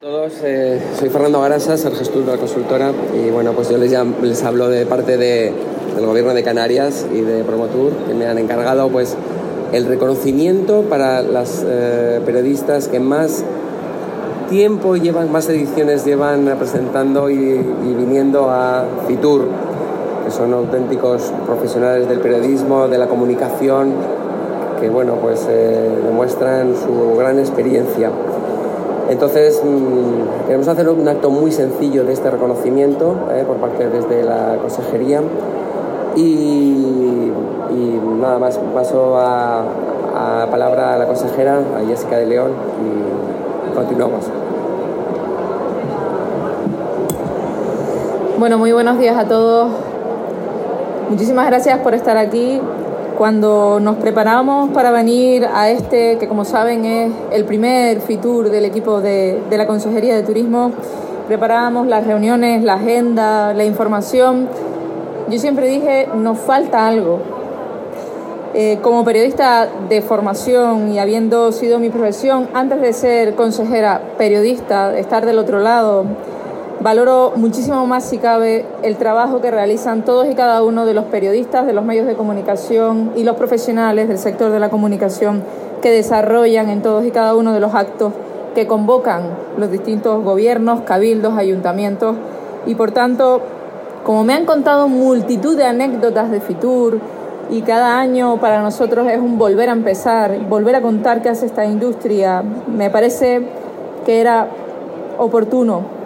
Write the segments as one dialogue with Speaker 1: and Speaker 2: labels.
Speaker 1: todos, eh, soy Fernando Garasas, el gestor de la consultora y bueno, pues yo les, hablo de parte de, del gobierno de Canarias y de Promotur que me han encargado pues el reconocimiento para las eh, periodistas que más tiempo llevan, más ediciones llevan presentando y, y viniendo a Fitur, que son auténticos profesionales del periodismo, de la comunicación, que bueno, pues eh, demuestran su gran experiencia. Entonces, mmm, queremos hacer un acto muy sencillo de este reconocimiento eh, por parte desde la consejería y, y nada más paso a, a, palabra a la consejera, a Jessica de León y continuamos.
Speaker 2: Bueno, muy buenos días a todos. Muchísimas gracias por estar aquí cuando nos preparamos para venir a este, que como saben es el primer FITUR del equipo de, de la Consejería de Turismo, preparábamos las reuniones, la agenda, la información. Yo siempre dije, nos falta algo. Eh, como periodista de formación y habiendo sido mi profesión, antes de ser consejera periodista, estar del otro lado, Valoro muchísimo más, si cabe, el trabajo que realizan todos y cada uno de los periodistas, de los medios de comunicación y los profesionales del sector de la comunicación que desarrollan en todos y cada uno de los actos que convocan los distintos gobiernos, cabildos, ayuntamientos. Y por tanto, como me han contado multitud de anécdotas de Fitur, y cada año para nosotros es un volver a empezar, volver a contar qué hace esta industria, me parece que era oportuno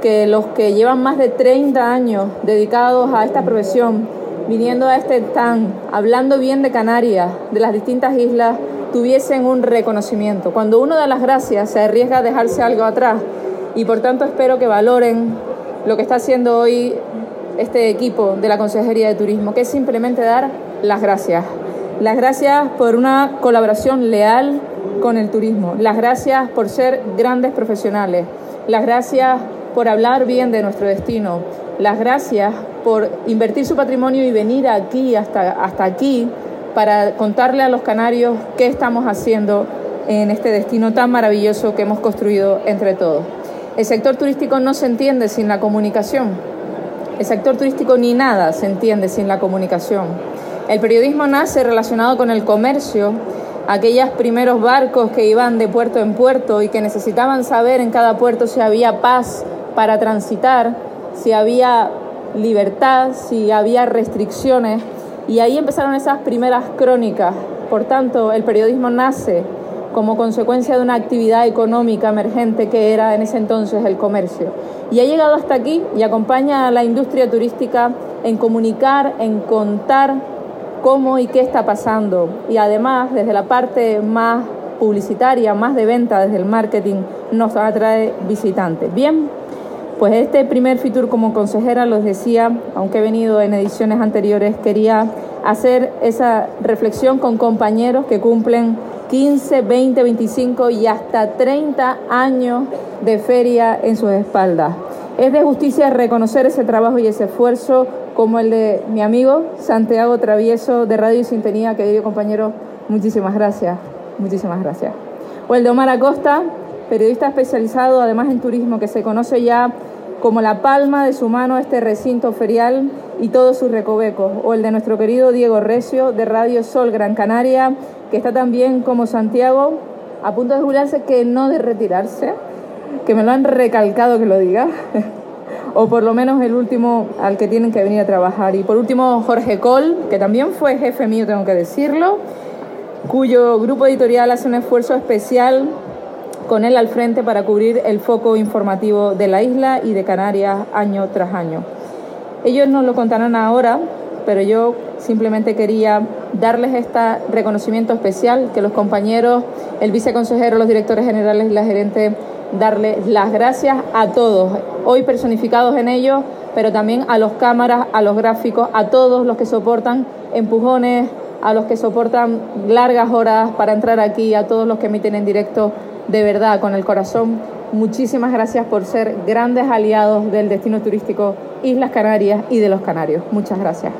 Speaker 2: que los que llevan más de 30 años dedicados a esta profesión, viniendo a este stand, hablando bien de Canarias, de las distintas islas, tuviesen un reconocimiento. Cuando uno da las gracias, se arriesga a dejarse algo atrás y por tanto espero que valoren lo que está haciendo hoy este equipo de la Consejería de Turismo, que es simplemente dar las gracias. Las gracias por una colaboración leal con el turismo. Las gracias por ser grandes profesionales. Las gracias por hablar bien de nuestro destino. Las gracias por invertir su patrimonio y venir aquí, hasta, hasta aquí, para contarle a los canarios qué estamos haciendo en este destino tan maravilloso que hemos construido entre todos. El sector turístico no se entiende sin la comunicación. El sector turístico ni nada se entiende sin la comunicación. El periodismo nace relacionado con el comercio, aquellos primeros barcos que iban de puerto en puerto y que necesitaban saber en cada puerto si había paz para transitar, si había libertad, si había restricciones. Y ahí empezaron esas primeras crónicas. Por tanto, el periodismo nace como consecuencia de una actividad económica emergente que era en ese entonces el comercio. Y ha llegado hasta aquí y acompaña a la industria turística en comunicar, en contar cómo y qué está pasando. Y además, desde la parte más publicitaria, más de venta, desde el marketing, nos atrae visitantes. Bien, pues este primer Fitur como consejera, los decía, aunque he venido en ediciones anteriores, quería hacer esa reflexión con compañeros que cumplen 15, 20, 25 y hasta 30 años de feria en sus espaldas. Es de justicia reconocer ese trabajo y ese esfuerzo como el de mi amigo Santiago Travieso de Radio Sintonía, querido compañero, muchísimas gracias, muchísimas gracias. O el de Omar Acosta, periodista especializado además en turismo que se conoce ya como la palma de su mano este recinto ferial y todos sus recovecos, o el de nuestro querido Diego Recio de Radio Sol Gran Canaria, que está también como Santiago, a punto de jubilarse, que no de retirarse, que me lo han recalcado que lo diga, o por lo menos el último al que tienen que venir a trabajar. Y por último, Jorge Col, que también fue jefe mío, tengo que decirlo, cuyo grupo editorial hace un esfuerzo especial con él al frente para cubrir el foco informativo de la isla y de Canarias año tras año. Ellos nos lo contarán ahora, pero yo simplemente quería darles este reconocimiento especial, que los compañeros, el viceconsejero, los directores generales y la gerente, darles las gracias a todos, hoy personificados en ellos, pero también a los cámaras, a los gráficos, a todos los que soportan empujones, a los que soportan largas horas para entrar aquí, a todos los que emiten en directo de verdad, con el corazón, muchísimas gracias por ser grandes aliados del destino turístico Islas Canarias y de los Canarios. Muchas gracias.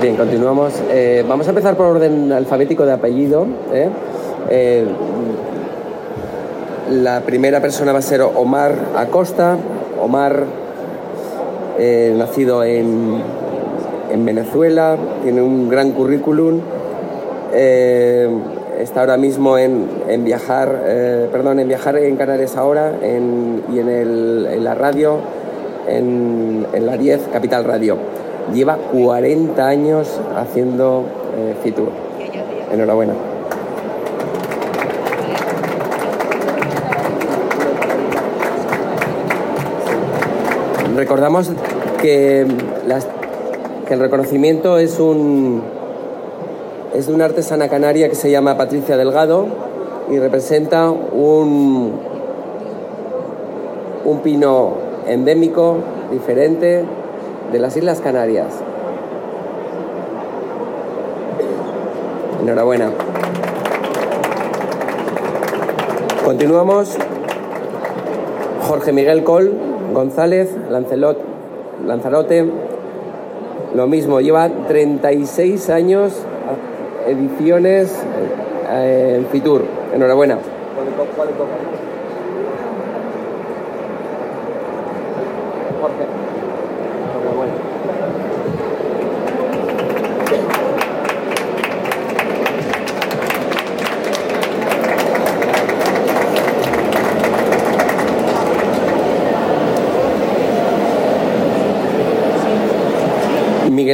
Speaker 1: Bien, continuamos. Eh, vamos a empezar por orden alfabético de apellido. ¿eh? Eh, la primera persona va a ser Omar Acosta. Omar, nacido en, en, Venezuela, tiene un gran currículum. está ahora mismo en, en viajar, perdón, en viajar en Canarias ahora y en, el, en la radio, en, la 10 Capital Radio lleva 40 años haciendo eh, Fitur. Enhorabuena. Recordamos que, el reconocimiento es de una artesana canaria que se llama Patricia Delgado y representa un, un pino endémico, diferente, de las Islas Canarias. Enhorabuena. Continuamos. Jorge Miguel Col González Lancelot, Lanzarote. Lo mismo, lleva 36 años ediciones eh, en Fitur. Enhorabuena.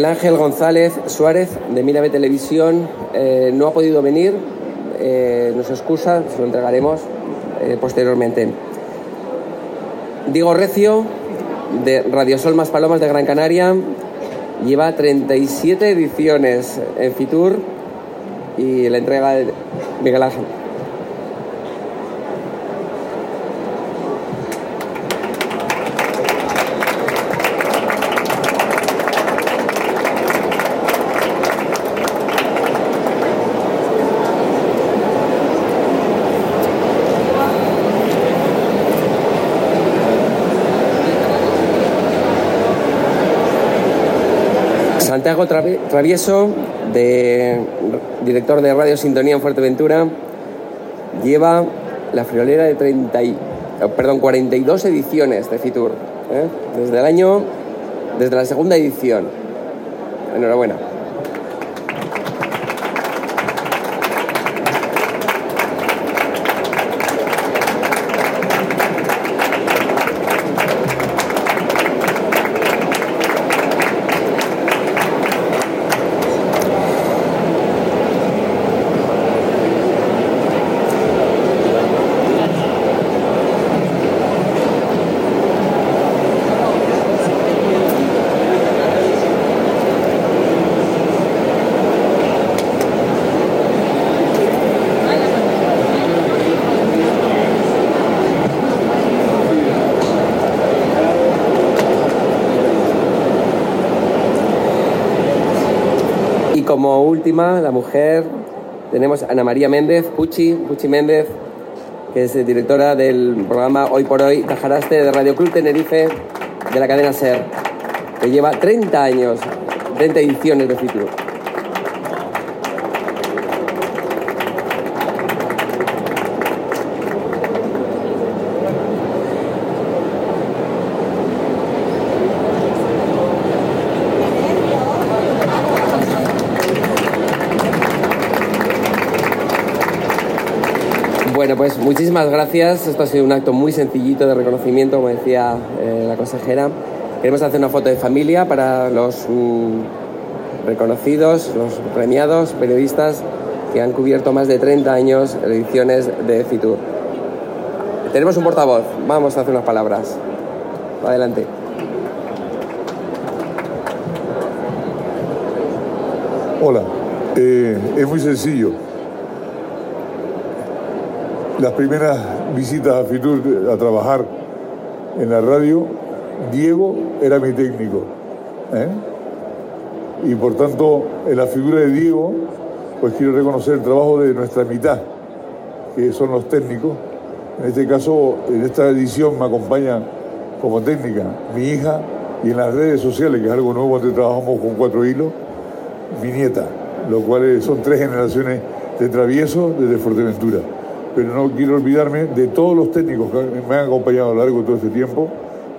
Speaker 1: Miguel Ángel González Suárez de Mírame Televisión eh, no ha podido venir, eh, nos excusa, se lo entregaremos eh, posteriormente. Diego Recio de Radio Sol Más Palomas de Gran Canaria lleva 37 ediciones en Fitur y la entrega de Miguel Ángel. Santiago Travieso, de, director de Radio Sintonía en Fuerteventura, lleva la friolera de 30 perdón, 42 ediciones de Fitur, ¿eh? desde el año, desde la segunda edición. Enhorabuena. Como última, la mujer, tenemos a Ana María Méndez, Puchi, Puchi Méndez, que es directora del programa Hoy por Hoy Tajaraste de Radio Club Tenerife de la cadena SER, que lleva 30 años, 30 ediciones de ciclo. Pues muchísimas gracias. Esto ha sido un acto muy sencillito de reconocimiento, como decía eh, la consejera. Queremos hacer una foto de familia para los mm, reconocidos, los premiados periodistas que han cubierto más de 30 años ediciones de Fitur. Tenemos un portavoz, vamos a hacer unas palabras. Adelante.
Speaker 3: Hola, eh, es muy sencillo las primeras visitas a Fitur a trabajar en la radio, Diego era mi técnico. ¿eh? Y por tanto, en la figura de Diego, pues quiero reconocer el trabajo de nuestra mitad, que son los técnicos. En este caso, en esta edición me acompaña como técnica mi hija y en las redes sociales, que es algo nuevo donde trabajamos con cuatro hilos, mi nieta, lo cual son tres generaciones de travieso desde Fuerteventura. Pero no quiero olvidarme de todos los técnicos que me han acompañado a lo largo de todo este tiempo,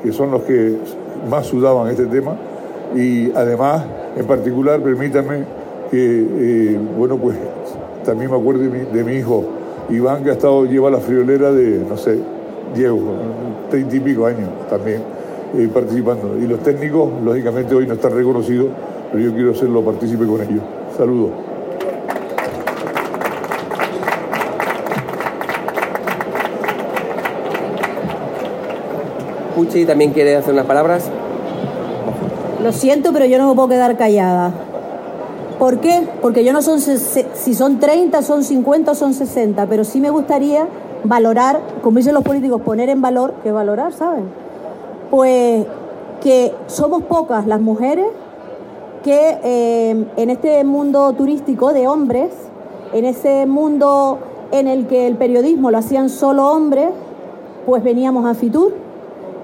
Speaker 3: que son los que más sudaban este tema. Y además, en particular, permítanme que, eh, bueno, pues también me acuerdo de mi, hijo Iván, que ha estado, lleva la friolera de, no sé, Diego, treinta y pico años también eh, participando. Y los técnicos, lógicamente, hoy no están reconocidos, pero yo quiero hacerlo partícipe con ellos. Saludos.
Speaker 1: Puchi también quiere hacer unas palabras.
Speaker 4: Lo siento, pero yo no me puedo quedar callada. ¿Por qué? Porque yo no son si son 30, son 50 o son 60, pero sí me gustaría valorar, como dicen los políticos, poner en valor, que valorar, ¿saben? Pues que somos pocas las mujeres que eh, en este mundo turístico de hombres, en ese mundo en el que el periodismo lo hacían solo hombres, pues veníamos a Fitur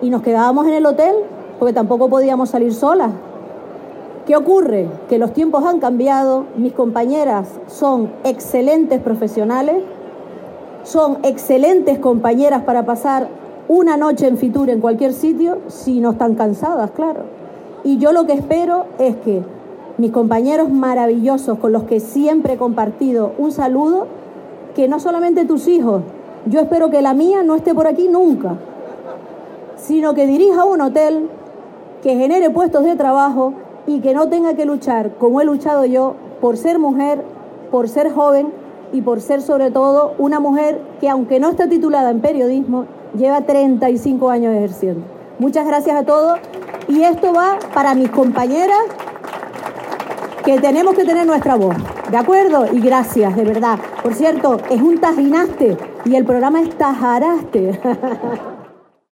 Speaker 4: y nos quedábamos en el hotel porque tampoco podíamos salir solas. ¿Qué ocurre? Que los tiempos han cambiado, mis compañeras son excelentes profesionales, son excelentes compañeras para pasar una noche en Fitur en cualquier sitio, si no están cansadas, claro. Y yo lo que espero es que mis compañeros maravillosos con los que siempre he compartido un saludo, que no solamente tus hijos, yo espero que la mía no esté por aquí nunca, sino que dirija un hotel que genere puestos de trabajo y que no tenga que luchar como he luchado yo por ser mujer, por ser joven y por ser sobre todo una mujer que aunque no está titulada en periodismo, lleva 35 años ejerciendo. Muchas gracias a todos y esto va para mis compañeras que tenemos que tener nuestra voz, ¿de acuerdo? Y gracias, de verdad. Por cierto, es un tajinaste y el programa es tajaraste.